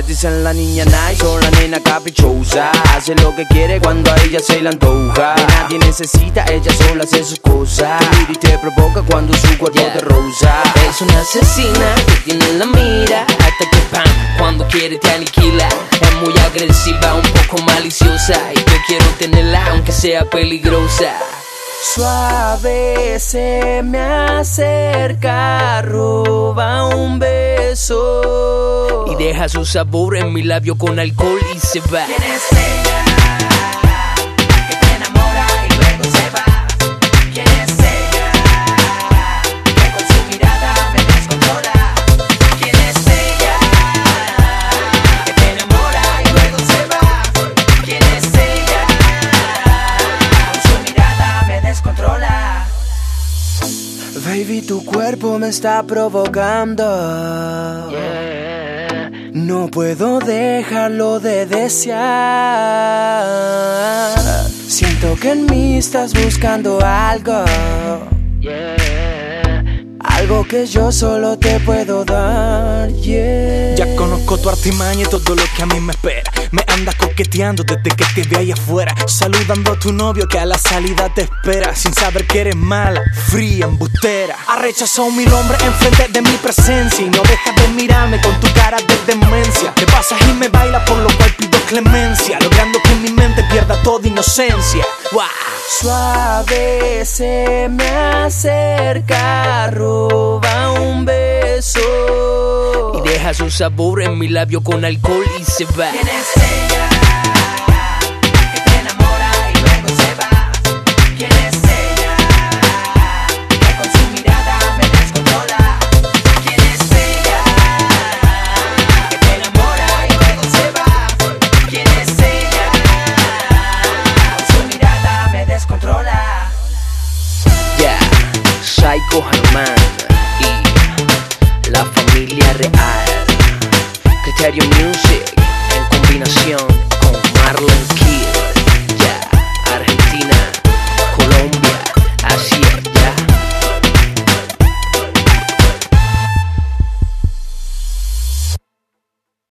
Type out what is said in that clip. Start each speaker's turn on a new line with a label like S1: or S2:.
S1: Le dicen la niña nice o la nena caprichosa. Hace lo que quiere cuando a ella se le antoja. Nadie necesita, ella sola hace sus cosas. Y te provoca cuando su cuerpo te rosa.
S2: Es una asesina que tiene en la mira hasta que pam, cuando quiere te aniquila. Es muy agresiva, un poco maliciosa y yo quiero tenerla aunque sea peligrosa.
S1: Suave se me acerca, roba un beso.
S2: Deja su sabor en mi labio con alcohol y se va.
S1: ¿Quién es ella? Que te enamora y luego se va. ¿Quién es ella? Que con su mirada me descontrola. ¿Quién es ella? Que te enamora y luego se va. ¿Quién es ella? Con su mirada me descontrola. Baby, tu cuerpo me está provocando. No puedo dejarlo de desear. Siento que en mí estás buscando algo. Algo que yo solo te puedo dar. Yeah.
S3: Ya conozco tu artimaña y todo lo que a mí me espera. Me andas coqueteando desde que te vi ahí afuera. Saludando a tu novio que a la salida te espera. Sin saber que eres mala, fría, embustera. Ha rechazado mil hombres enfrente de mi presencia. Y no dejas de mirarme toda inocencia. ¡Wow!
S1: Suave se me acerca, roba un beso.
S2: Y deja su sabor en mi labio con alcohol y se va. Psycho Germán y la familia real. Criterio Music en combinación con Marlon.